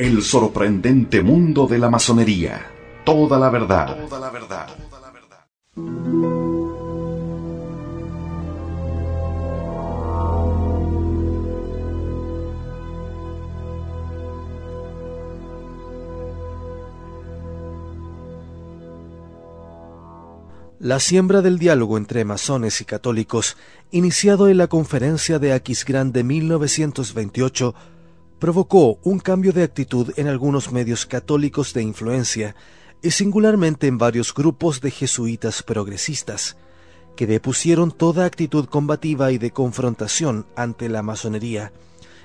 El sorprendente mundo de la masonería. Toda la verdad. Toda la verdad. La siembra del diálogo entre masones y católicos, iniciado en la conferencia de Aquisgrán de 1928, provocó un cambio de actitud en algunos medios católicos de influencia y singularmente en varios grupos de jesuitas progresistas, que depusieron toda actitud combativa y de confrontación ante la masonería,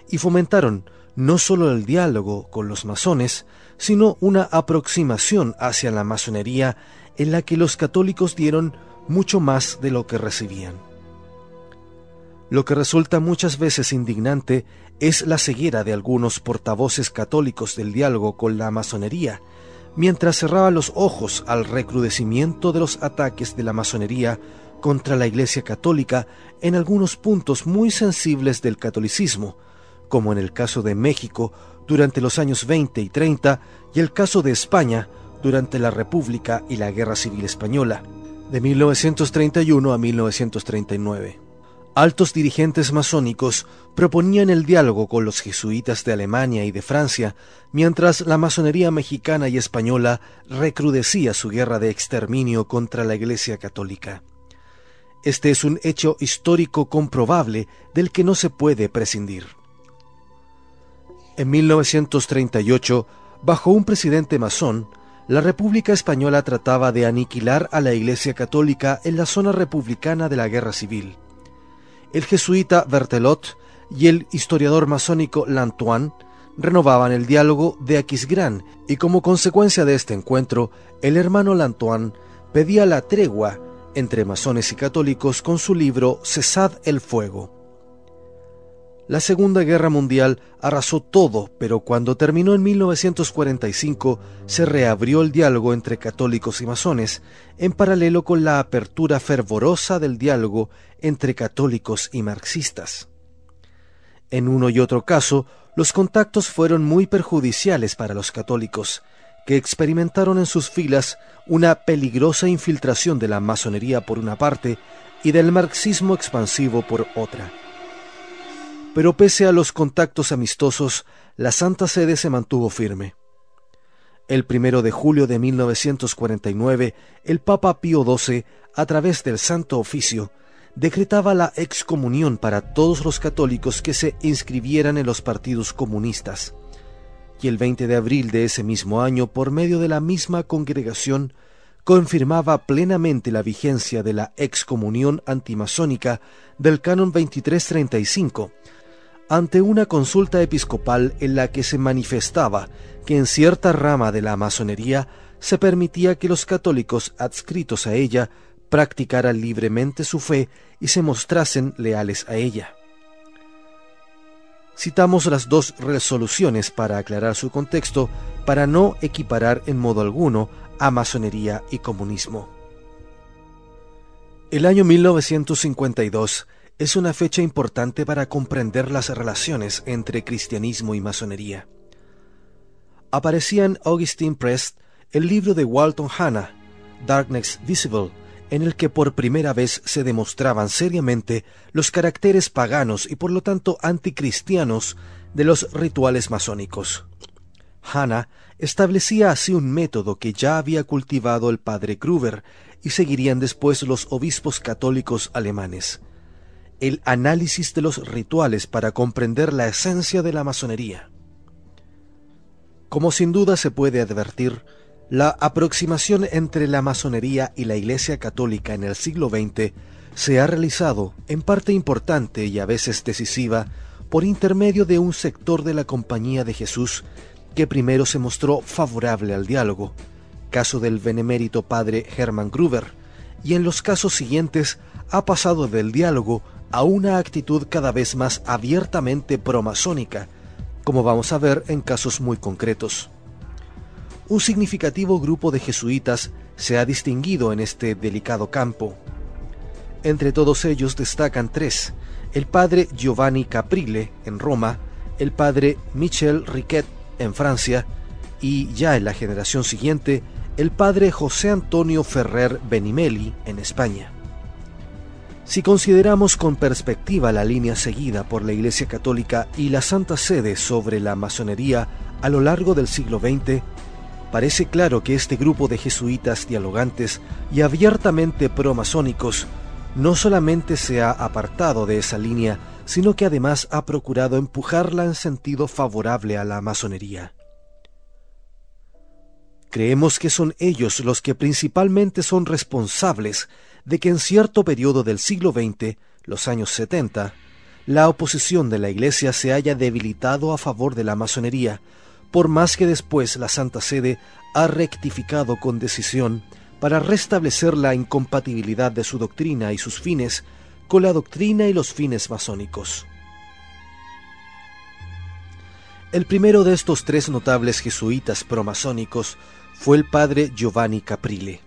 y fomentaron no solo el diálogo con los masones, sino una aproximación hacia la masonería en la que los católicos dieron mucho más de lo que recibían. Lo que resulta muchas veces indignante es la ceguera de algunos portavoces católicos del diálogo con la masonería, mientras cerraba los ojos al recrudecimiento de los ataques de la masonería contra la Iglesia Católica en algunos puntos muy sensibles del catolicismo, como en el caso de México durante los años 20 y 30 y el caso de España durante la República y la Guerra Civil Española, de 1931 a 1939. Altos dirigentes masónicos proponían el diálogo con los jesuitas de Alemania y de Francia, mientras la masonería mexicana y española recrudecía su guerra de exterminio contra la Iglesia Católica. Este es un hecho histórico comprobable del que no se puede prescindir. En 1938, bajo un presidente masón, la República Española trataba de aniquilar a la Iglesia Católica en la zona republicana de la Guerra Civil. El jesuita Bertelot y el historiador masónico Lantoine renovaban el diálogo de Aquisgrán y como consecuencia de este encuentro, el hermano Lantoine pedía la tregua entre masones y católicos con su libro Cesad el fuego. La Segunda Guerra Mundial arrasó todo, pero cuando terminó en 1945 se reabrió el diálogo entre católicos y masones, en paralelo con la apertura fervorosa del diálogo entre católicos y marxistas. En uno y otro caso, los contactos fueron muy perjudiciales para los católicos, que experimentaron en sus filas una peligrosa infiltración de la masonería por una parte y del marxismo expansivo por otra. Pero pese a los contactos amistosos, la Santa Sede se mantuvo firme. El primero de julio de 1949, el Papa Pío XII, a través del Santo Oficio, decretaba la excomunión para todos los católicos que se inscribieran en los partidos comunistas. Y el 20 de abril de ese mismo año, por medio de la misma congregación, confirmaba plenamente la vigencia de la excomunión antimasónica del canon 2335, ante una consulta episcopal en la que se manifestaba que en cierta rama de la masonería se permitía que los católicos adscritos a ella practicaran libremente su fe y se mostrasen leales a ella. Citamos las dos resoluciones para aclarar su contexto, para no equiparar en modo alguno a masonería y comunismo. El año 1952 es una fecha importante para comprender las relaciones entre cristianismo y masonería. Aparecía en Augustine Press el libro de Walton Hanna, Darkness Visible, en el que por primera vez se demostraban seriamente los caracteres paganos y por lo tanto anticristianos de los rituales masónicos. Hanna establecía así un método que ya había cultivado el padre Gruber y seguirían después los obispos católicos alemanes el análisis de los rituales para comprender la esencia de la masonería. Como sin duda se puede advertir, la aproximación entre la masonería y la Iglesia Católica en el siglo XX se ha realizado, en parte importante y a veces decisiva, por intermedio de un sector de la Compañía de Jesús que primero se mostró favorable al diálogo, caso del benemérito padre Hermann Gruber, y en los casos siguientes ha pasado del diálogo a una actitud cada vez más abiertamente promasónica, como vamos a ver en casos muy concretos. Un significativo grupo de jesuitas se ha distinguido en este delicado campo. Entre todos ellos destacan tres, el padre Giovanni Caprile en Roma, el padre Michel Riquet en Francia y ya en la generación siguiente, el padre José Antonio Ferrer Benimeli en España. Si consideramos con perspectiva la línea seguida por la Iglesia Católica y la Santa Sede sobre la masonería a lo largo del siglo XX, parece claro que este grupo de jesuitas dialogantes y abiertamente promasónicos no solamente se ha apartado de esa línea, sino que además ha procurado empujarla en sentido favorable a la masonería. Creemos que son ellos los que principalmente son responsables de que en cierto periodo del siglo XX, los años 70, la oposición de la Iglesia se haya debilitado a favor de la masonería, por más que después la Santa Sede ha rectificado con decisión para restablecer la incompatibilidad de su doctrina y sus fines con la doctrina y los fines masónicos. El primero de estos tres notables jesuitas promasónicos fue el padre Giovanni Caprile,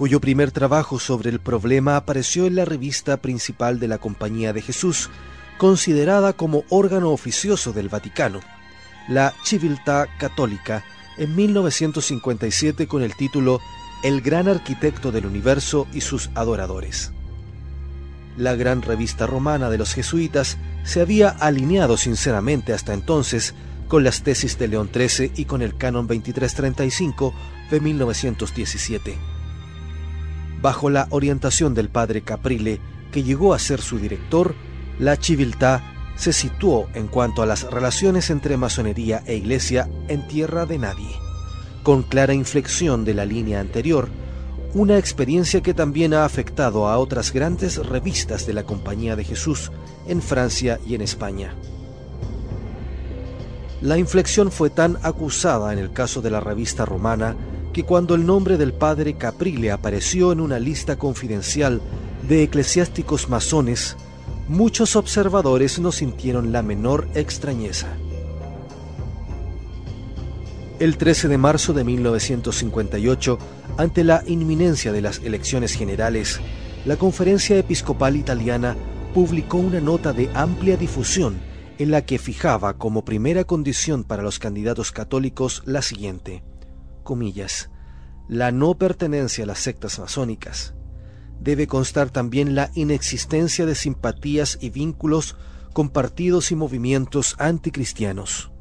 cuyo primer trabajo sobre el problema apareció en la revista principal de la Compañía de Jesús, considerada como órgano oficioso del Vaticano, la Civiltà Católica, en 1957 con el título El gran arquitecto del universo y sus adoradores la gran revista romana de los jesuitas se había alineado sinceramente hasta entonces con las tesis de León XIII y con el canon 2335 de 1917. Bajo la orientación del padre Caprile, que llegó a ser su director, la civiltà se situó en cuanto a las relaciones entre masonería e iglesia en tierra de nadie, con clara inflexión de la línea anterior, una experiencia que también ha afectado a otras grandes revistas de la Compañía de Jesús en Francia y en España. La inflexión fue tan acusada en el caso de la revista romana que cuando el nombre del padre Caprile apareció en una lista confidencial de eclesiásticos masones, muchos observadores no sintieron la menor extrañeza. El 13 de marzo de 1958, ante la inminencia de las elecciones generales, la Conferencia Episcopal Italiana publicó una nota de amplia difusión en la que fijaba como primera condición para los candidatos católicos la siguiente, la no pertenencia a las sectas masónicas. Debe constar también la inexistencia de simpatías y vínculos con partidos y movimientos anticristianos.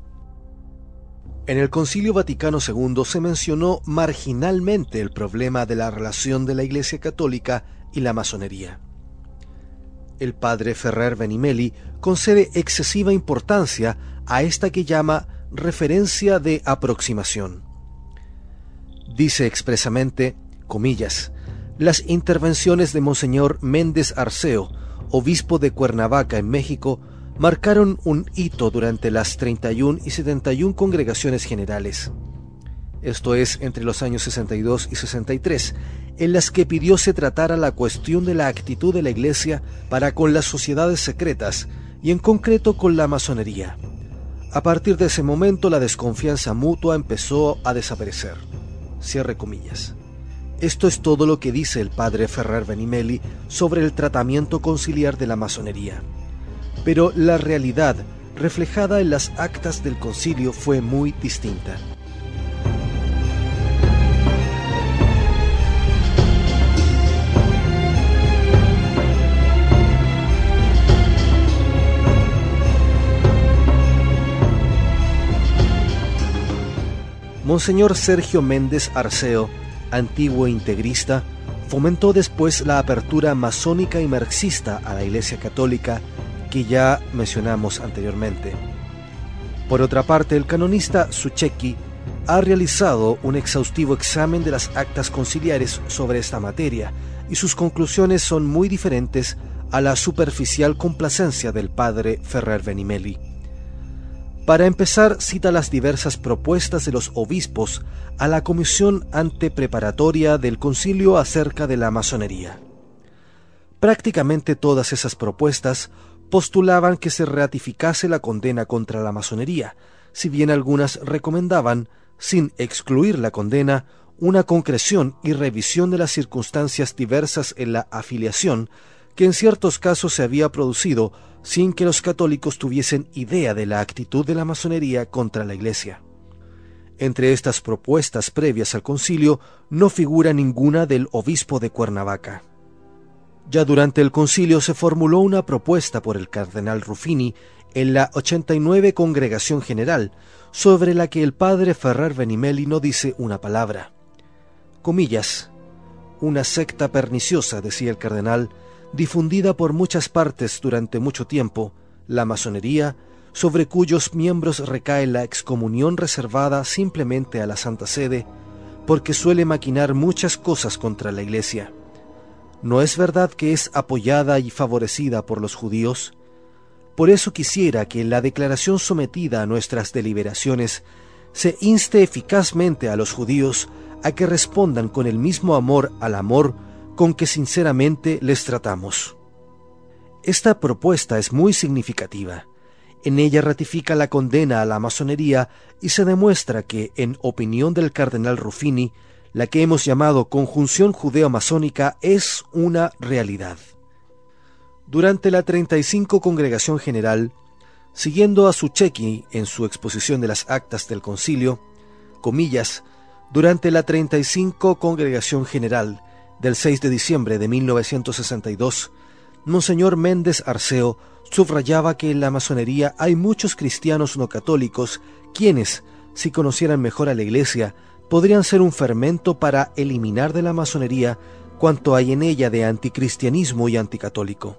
En el Concilio Vaticano II se mencionó marginalmente el problema de la relación de la Iglesia Católica y la masonería. El padre Ferrer Benimeli concede excesiva importancia a esta que llama referencia de aproximación. Dice expresamente, comillas, las intervenciones de Monseñor Méndez Arceo, obispo de Cuernavaca en México, marcaron un hito durante las 31 y 71 congregaciones generales, esto es entre los años 62 y 63, en las que pidió se tratara la cuestión de la actitud de la Iglesia para con las sociedades secretas y en concreto con la masonería. A partir de ese momento la desconfianza mutua empezó a desaparecer. Cierre comillas. Esto es todo lo que dice el padre Ferrer Benimeli sobre el tratamiento conciliar de la masonería pero la realidad reflejada en las actas del concilio fue muy distinta. Monseñor Sergio Méndez Arceo, antiguo integrista, fomentó después la apertura masónica y marxista a la Iglesia Católica que ya mencionamos anteriormente. Por otra parte, el canonista Sucheki ha realizado un exhaustivo examen de las actas conciliares sobre esta materia y sus conclusiones son muy diferentes a la superficial complacencia del padre Ferrer Benimeli. Para empezar, cita las diversas propuestas de los obispos a la comisión antepreparatoria del concilio acerca de la masonería. Prácticamente todas esas propuestas postulaban que se ratificase la condena contra la masonería, si bien algunas recomendaban, sin excluir la condena, una concreción y revisión de las circunstancias diversas en la afiliación que en ciertos casos se había producido sin que los católicos tuviesen idea de la actitud de la masonería contra la Iglesia. Entre estas propuestas previas al concilio no figura ninguna del obispo de Cuernavaca. Ya durante el concilio se formuló una propuesta por el cardenal Ruffini en la 89 Congregación General, sobre la que el padre Ferrer Benimeli no dice una palabra. Comillas. Una secta perniciosa, decía el cardenal, difundida por muchas partes durante mucho tiempo, la masonería, sobre cuyos miembros recae la excomunión reservada simplemente a la Santa Sede, porque suele maquinar muchas cosas contra la Iglesia. ¿No es verdad que es apoyada y favorecida por los judíos? Por eso quisiera que en la declaración sometida a nuestras deliberaciones se inste eficazmente a los judíos a que respondan con el mismo amor al amor con que sinceramente les tratamos. Esta propuesta es muy significativa. En ella ratifica la condena a la masonería y se demuestra que, en opinión del cardenal Ruffini, la que hemos llamado conjunción judeo-masónica es una realidad. Durante la 35 Congregación General, siguiendo a Sucheki en su exposición de las actas del concilio, comillas, durante la 35 Congregación General, del 6 de diciembre de 1962, Monseñor Méndez Arceo subrayaba que en la masonería hay muchos cristianos no católicos quienes, si conocieran mejor a la Iglesia, podrían ser un fermento para eliminar de la masonería cuanto hay en ella de anticristianismo y anticatólico.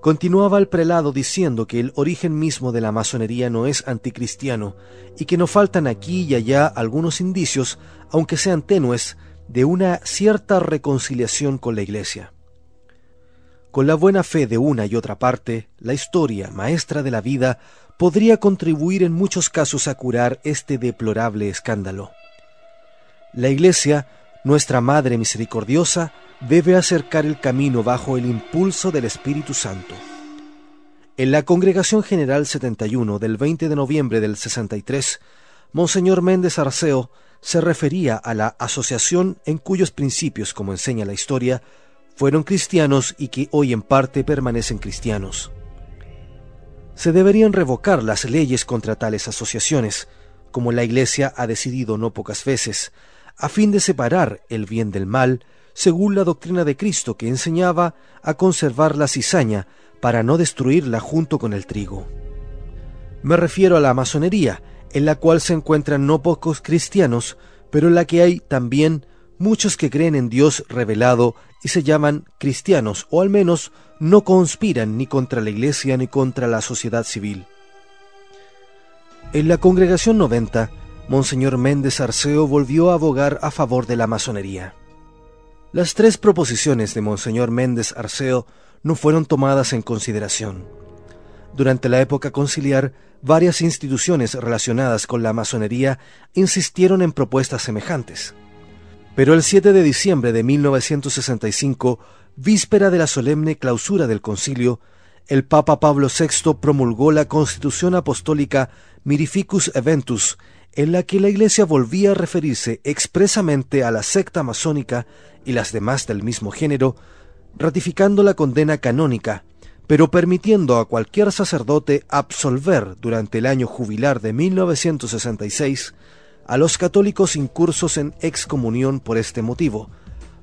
Continuaba el prelado diciendo que el origen mismo de la masonería no es anticristiano y que no faltan aquí y allá algunos indicios, aunque sean tenues, de una cierta reconciliación con la Iglesia. Con la buena fe de una y otra parte, la historia, maestra de la vida, podría contribuir en muchos casos a curar este deplorable escándalo. La Iglesia, nuestra Madre Misericordiosa, debe acercar el camino bajo el impulso del Espíritu Santo. En la Congregación General 71 del 20 de noviembre del 63, Monseñor Méndez Arceo se refería a la asociación en cuyos principios, como enseña la historia, fueron cristianos y que hoy en parte permanecen cristianos. Se deberían revocar las leyes contra tales asociaciones, como la Iglesia ha decidido no pocas veces, a fin de separar el bien del mal, según la doctrina de Cristo que enseñaba a conservar la cizaña para no destruirla junto con el trigo. Me refiero a la masonería, en la cual se encuentran no pocos cristianos, pero en la que hay también muchos que creen en Dios revelado y se llaman cristianos, o al menos no conspiran ni contra la Iglesia ni contra la sociedad civil. En la congregación 90, Monseñor Méndez Arceo volvió a abogar a favor de la masonería. Las tres proposiciones de Monseñor Méndez Arceo no fueron tomadas en consideración. Durante la época conciliar, varias instituciones relacionadas con la masonería insistieron en propuestas semejantes. Pero el 7 de diciembre de 1965, víspera de la solemne clausura del concilio, el Papa Pablo VI promulgó la Constitución Apostólica Mirificus Eventus, en la que la Iglesia volvía a referirse expresamente a la secta masónica y las demás del mismo género, ratificando la condena canónica pero permitiendo a cualquier sacerdote absolver durante el año jubilar de 1966 a los católicos incursos en excomunión por este motivo,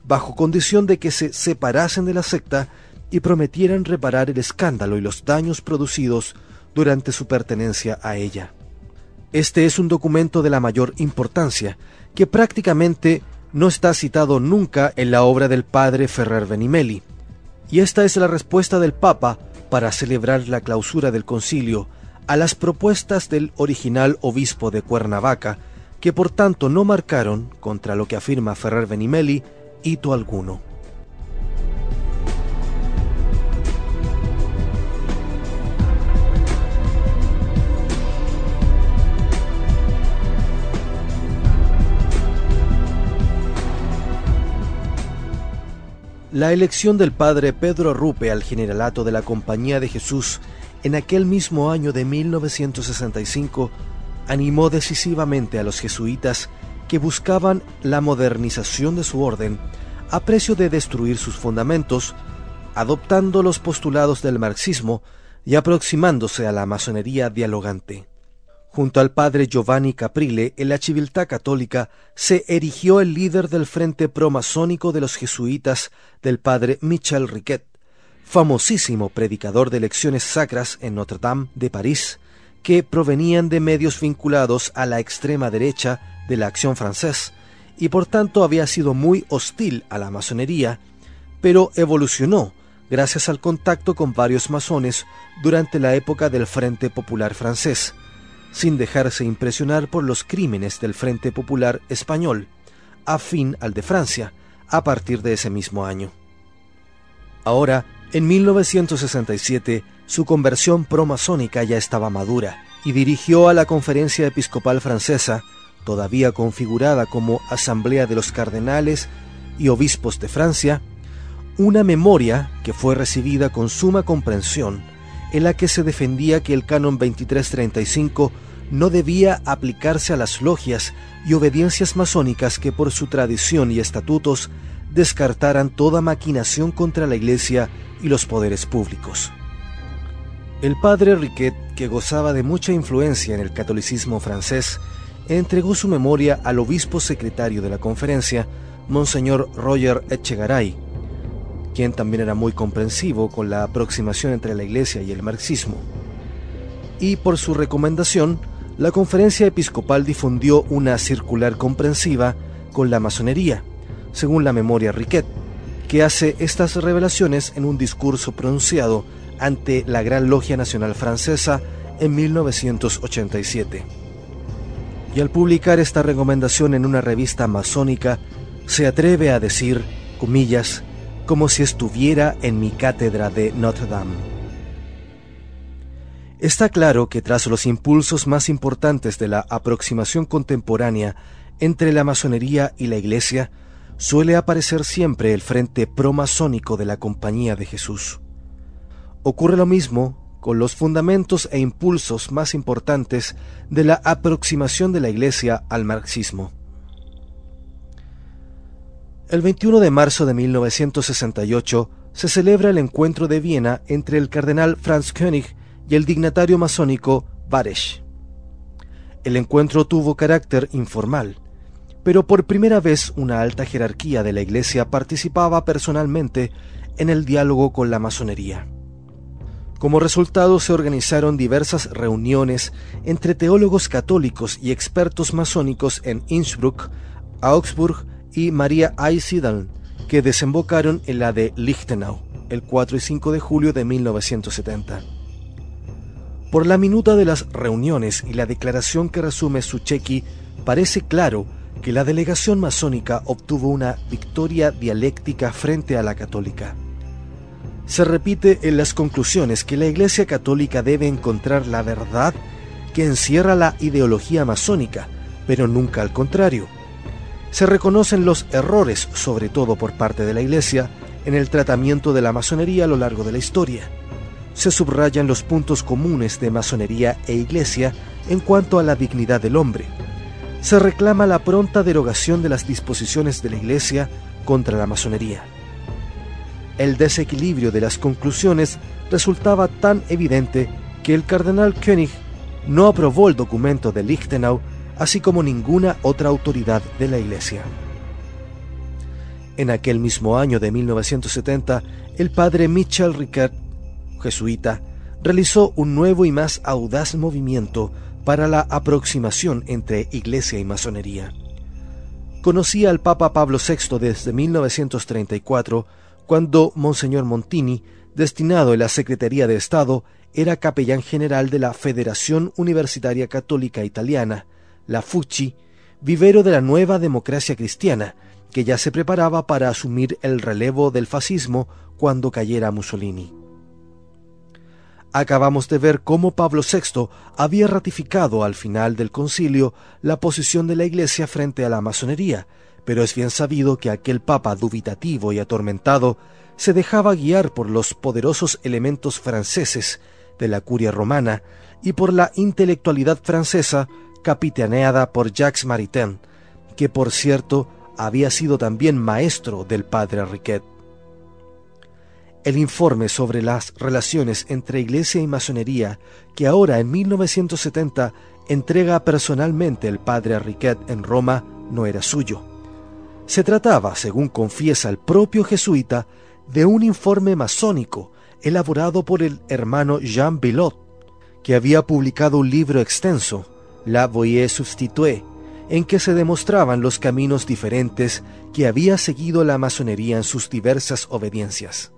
bajo condición de que se separasen de la secta y prometieran reparar el escándalo y los daños producidos durante su pertenencia a ella. Este es un documento de la mayor importancia, que prácticamente no está citado nunca en la obra del padre Ferrer Benimeli, y esta es la respuesta del Papa para celebrar la clausura del concilio a las propuestas del original obispo de Cuernavaca, que por tanto no marcaron, contra lo que afirma Ferrer Benimeli, hito alguno. La elección del padre Pedro Rupe al generalato de la Compañía de Jesús en aquel mismo año de 1965 animó decisivamente a los jesuitas que buscaban la modernización de su orden a precio de destruir sus fundamentos, adoptando los postulados del marxismo y aproximándose a la masonería dialogante. Junto al padre Giovanni Caprile, en la civiltà católica se erigió el líder del frente promasónico de los jesuitas del padre Michel Riquet, famosísimo predicador de lecciones sacras en Notre Dame de París, que provenían de medios vinculados a la extrema derecha de la acción francés, y por tanto había sido muy hostil a la masonería, pero evolucionó gracias al contacto con varios masones durante la época del Frente Popular francés, sin dejarse impresionar por los crímenes del Frente Popular Español, afín al de Francia, a partir de ese mismo año. Ahora, en 1967, su conversión pro-masónica ya estaba madura y dirigió a la Conferencia Episcopal Francesa, todavía configurada como Asamblea de los Cardenales y Obispos de Francia, una memoria que fue recibida con suma comprensión en la que se defendía que el canon 2335 no debía aplicarse a las logias y obediencias masónicas que por su tradición y estatutos descartaran toda maquinación contra la Iglesia y los poderes públicos. El padre Riquet, que gozaba de mucha influencia en el catolicismo francés, entregó su memoria al obispo secretario de la conferencia, Monseñor Roger Echegaray, quien también era muy comprensivo con la aproximación entre la Iglesia y el marxismo. Y por su recomendación, la conferencia episcopal difundió una circular comprensiva con la masonería, según la memoria Riquet, que hace estas revelaciones en un discurso pronunciado ante la Gran Logia Nacional Francesa en 1987. Y al publicar esta recomendación en una revista masónica, se atreve a decir, comillas, como si estuviera en mi cátedra de Notre Dame. Está claro que tras los impulsos más importantes de la aproximación contemporánea entre la masonería y la Iglesia, suele aparecer siempre el frente promasónico de la Compañía de Jesús. Ocurre lo mismo con los fundamentos e impulsos más importantes de la aproximación de la Iglesia al marxismo. El 21 de marzo de 1968 se celebra el encuentro de Viena entre el cardenal Franz König y el dignatario masónico Baresch. El encuentro tuvo carácter informal, pero por primera vez una alta jerarquía de la Iglesia participaba personalmente en el diálogo con la masonería. Como resultado se organizaron diversas reuniones entre teólogos católicos y expertos masónicos en Innsbruck, Augsburg y María Eisidaln, que desembocaron en la de Lichtenau el 4 y 5 de julio de 1970. Por la minuta de las reuniones y la declaración que resume Sucheki, parece claro que la delegación masónica obtuvo una victoria dialéctica frente a la católica. Se repite en las conclusiones que la Iglesia católica debe encontrar la verdad que encierra la ideología masónica, pero nunca al contrario se reconocen los errores, sobre todo por parte de la Iglesia, en el tratamiento de la masonería a lo largo de la historia. Se subrayan los puntos comunes de masonería e Iglesia en cuanto a la dignidad del hombre. Se reclama la pronta derogación de las disposiciones de la Iglesia contra la masonería. El desequilibrio de las conclusiones resultaba tan evidente que el cardenal König no aprobó el documento de Lichtenau así como ninguna otra autoridad de la Iglesia. En aquel mismo año de 1970, el padre Michel Ricard, jesuita, realizó un nuevo y más audaz movimiento para la aproximación entre Iglesia y masonería. Conocía al Papa Pablo VI desde 1934, cuando Monseñor Montini, destinado en la Secretaría de Estado, era capellán general de la Federación Universitaria Católica Italiana, la FUCI, vivero de la nueva democracia cristiana, que ya se preparaba para asumir el relevo del fascismo cuando cayera Mussolini. Acabamos de ver cómo Pablo VI había ratificado al final del concilio la posición de la Iglesia frente a la masonería, pero es bien sabido que aquel papa dubitativo y atormentado se dejaba guiar por los poderosos elementos franceses de la curia romana y por la intelectualidad francesa capitaneada por Jacques Maritain, que por cierto había sido también maestro del padre Riquet. El informe sobre las relaciones entre Iglesia y masonería, que ahora en 1970 entrega personalmente el padre Riquet en Roma, no era suyo. Se trataba, según confiesa el propio jesuita, de un informe masónico elaborado por el hermano Jean Bilot, que había publicado un libro extenso, La Voie Substituée, en que se demostraban los caminos diferentes que había seguido la masonería en sus diversas obediencias.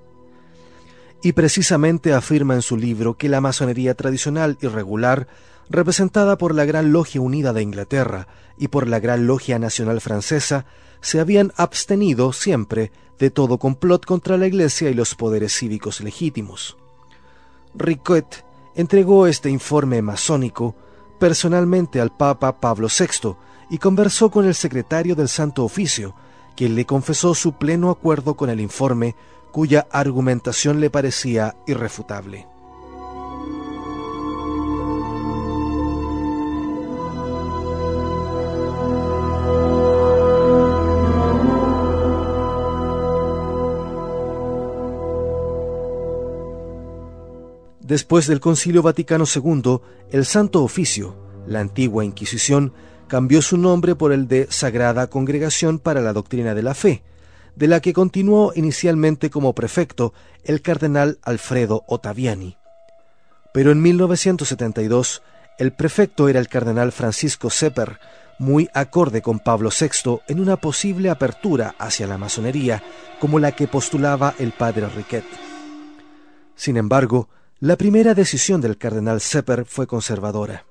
Y precisamente afirma en su libro que la masonería tradicional y regular, representada por la Gran Logia Unida de Inglaterra y por la Gran Logia Nacional Francesa, se habían abstenido siempre de todo complot contra la Iglesia y los poderes cívicos legítimos. Riquet entregó este informe masónico personalmente al Papa Pablo VI y conversó con el secretario del Santo Oficio, quien le confesó su pleno acuerdo con el informe cuya argumentación le parecía irrefutable. Después del Concilio Vaticano II, el Santo Oficio, la antigua Inquisición, cambió su nombre por el de Sagrada Congregación para la Doctrina de la Fe, de la que continuó inicialmente como prefecto el cardenal Alfredo Ottaviani. Pero en 1972 el prefecto era el cardenal Francisco Sepper, muy acorde con Pablo VI en una posible apertura hacia la masonería, como la que postulaba el padre Riquet. Sin embargo, la primera decisión del cardenal Sepper fue conservadora.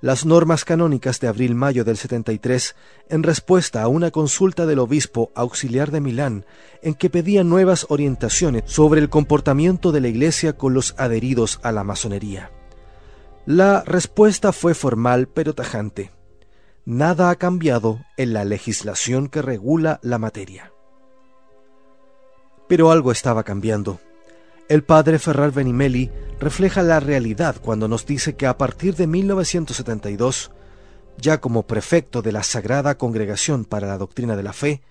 Las normas canónicas de abril-mayo del 73, en respuesta a una consulta del obispo auxiliar de Milán, en que pedía nuevas orientaciones sobre el comportamiento de la Iglesia con los adheridos a la masonería. La respuesta fue formal pero tajante. Nada ha cambiado en la legislación que regula la materia. Pero algo estaba cambiando. El padre Ferrar Benimeli refleja la realidad cuando nos dice que a partir de 1972, ya como prefecto de la Sagrada Congregación para la Doctrina de la Fe,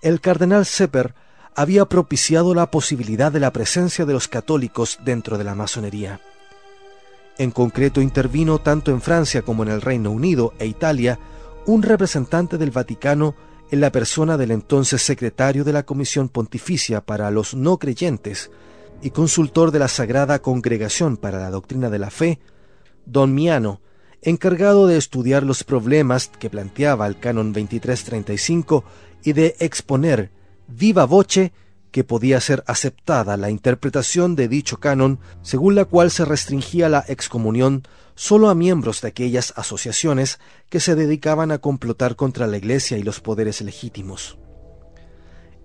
el cardenal Sepper había propiciado la posibilidad de la presencia de los católicos dentro de la masonería. En concreto intervino tanto en Francia como en el Reino Unido e Italia un representante del Vaticano en la persona del entonces secretario de la Comisión Pontificia para los No Creyentes, y consultor de la Sagrada Congregación para la Doctrina de la Fe, don Miano, encargado de estudiar los problemas que planteaba el canon 2335 y de exponer viva voce que podía ser aceptada la interpretación de dicho canon, según la cual se restringía la excomunión sólo a miembros de aquellas asociaciones que se dedicaban a complotar contra la Iglesia y los poderes legítimos.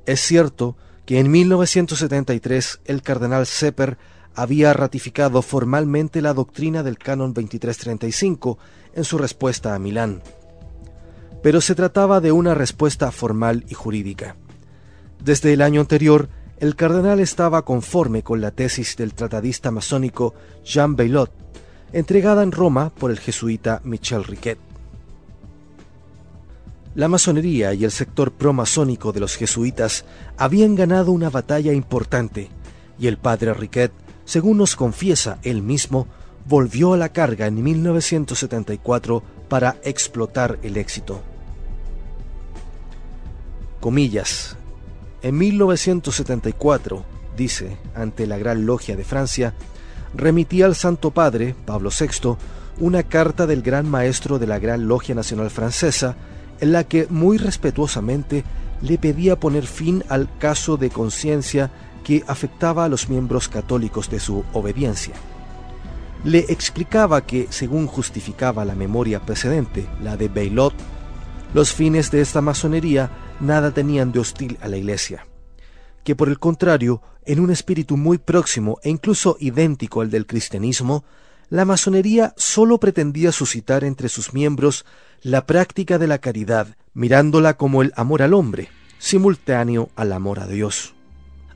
Es cierto que en 1973 el cardenal Sepper había ratificado formalmente la doctrina del canon 2335 en su respuesta a Milán. Pero se trataba de una respuesta formal y jurídica. Desde el año anterior, el cardenal estaba conforme con la tesis del tratadista masónico Jean Beilot, entregada en Roma por el jesuita Michel Riquet. La masonería y el sector promasónico de los jesuitas habían ganado una batalla importante, y el padre Riquet, según nos confiesa él mismo, volvió a la carga en 1974 para explotar el éxito. Comillas. En 1974, dice, ante la Gran Logia de Francia, remití al Santo Padre, Pablo VI, una carta del Gran Maestro de la Gran Logia Nacional Francesa, en la que muy respetuosamente le pedía poner fin al caso de conciencia que afectaba a los miembros católicos de su obediencia. Le explicaba que, según justificaba la memoria precedente, la de Baylot, los fines de esta masonería nada tenían de hostil a la Iglesia, que por el contrario, en un espíritu muy próximo e incluso idéntico al del cristianismo, la masonería sólo pretendía suscitar entre sus miembros la práctica de la caridad, mirándola como el amor al hombre, simultáneo al amor a Dios.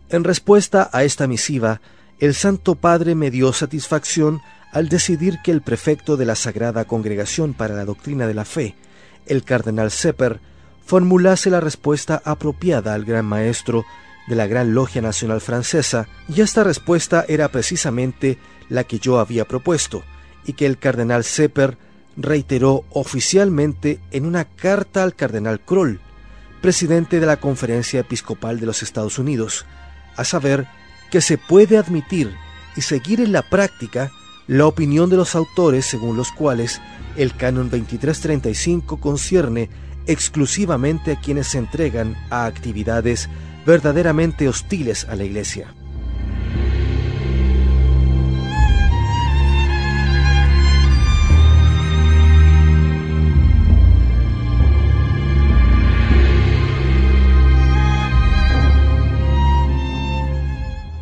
En respuesta a esta misiva, el Santo Padre me dio satisfacción al decidir que el prefecto de la Sagrada Congregación para la Doctrina de la Fe, el cardenal Sepper, formulase la respuesta apropiada al gran maestro de la Gran Logia Nacional Francesa, y esta respuesta era precisamente la que yo había propuesto, y que el cardenal Sepper reiteró oficialmente en una carta al cardenal Kroll, presidente de la Conferencia Episcopal de los Estados Unidos, a saber que se puede admitir y seguir en la práctica la opinión de los autores según los cuales el canon 2335 concierne exclusivamente a quienes se entregan a actividades verdaderamente hostiles a la Iglesia.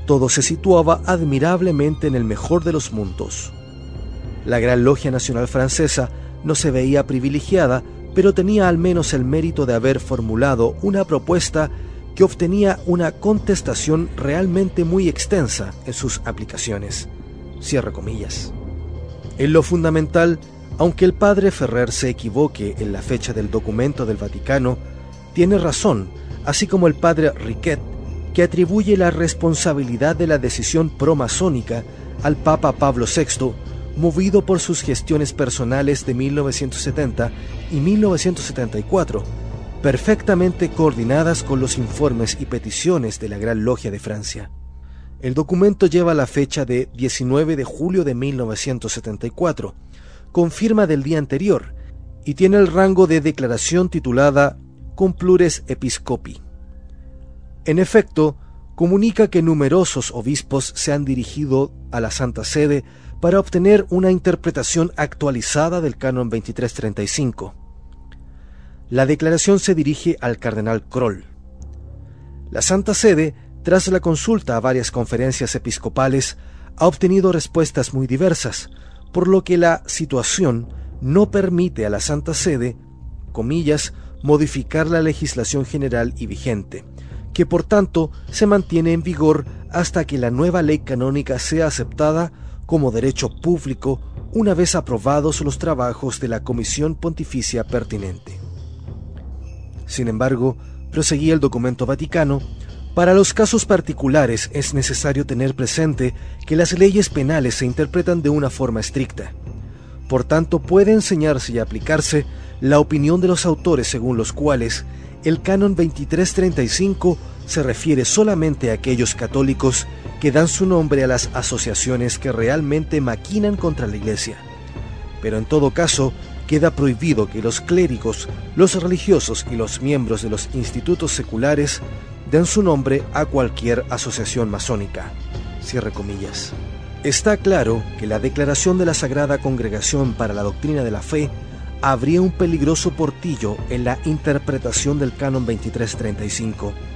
Todo se situaba admirablemente en el mejor de los mundos. La Gran Logia Nacional Francesa no se veía privilegiada, pero tenía al menos el mérito de haber formulado una propuesta que obtenía una contestación realmente muy extensa en sus aplicaciones. Cierra comillas. En lo fundamental, aunque el padre Ferrer se equivoque en la fecha del documento del Vaticano, tiene razón, así como el padre Riquet que atribuye la responsabilidad de la decisión promasónica al Papa Pablo VI, movido por sus gestiones personales de 1970 y 1974, perfectamente coordinadas con los informes y peticiones de la Gran Logia de Francia. El documento lleva la fecha de 19 de julio de 1974, con firma del día anterior, y tiene el rango de declaración titulada Cum plures episcopi. En efecto, comunica que numerosos obispos se han dirigido a la Santa Sede para obtener una interpretación actualizada del canon 2335. La declaración se dirige al cardenal Kroll. La Santa Sede, tras la consulta a varias conferencias episcopales, ha obtenido respuestas muy diversas, por lo que la situación no permite a la Santa Sede, comillas, modificar la legislación general y vigente que por tanto se mantiene en vigor hasta que la nueva ley canónica sea aceptada como derecho público una vez aprobados los trabajos de la Comisión Pontificia pertinente. Sin embargo, proseguía el documento vaticano, para los casos particulares es necesario tener presente que las leyes penales se interpretan de una forma estricta. Por tanto, puede enseñarse y aplicarse la opinión de los autores según los cuales el canon 2335 se refiere solamente a aquellos católicos que dan su nombre a las asociaciones que realmente maquinan contra la Iglesia. Pero en todo caso, queda prohibido que los clérigos, los religiosos y los miembros de los institutos seculares den su nombre a cualquier asociación masónica. Cierre comillas. Está claro que la declaración de la Sagrada Congregación para la Doctrina de la Fe habría un peligroso portillo en la interpretación del canon 2335.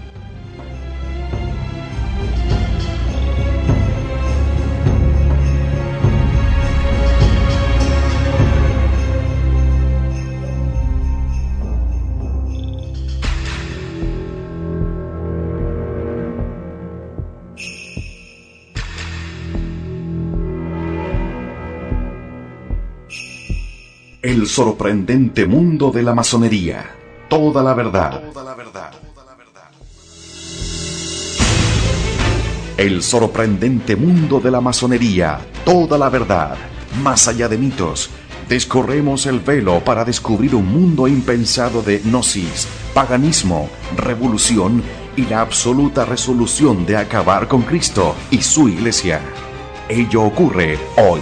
El sorprendente mundo de la masonería. Toda la verdad. El sorprendente mundo de la masonería. Toda la verdad. Más allá de mitos. Descorremos el velo para descubrir un mundo impensado de gnosis, paganismo, revolución y la absoluta resolución de acabar con Cristo y su iglesia. Ello ocurre hoy.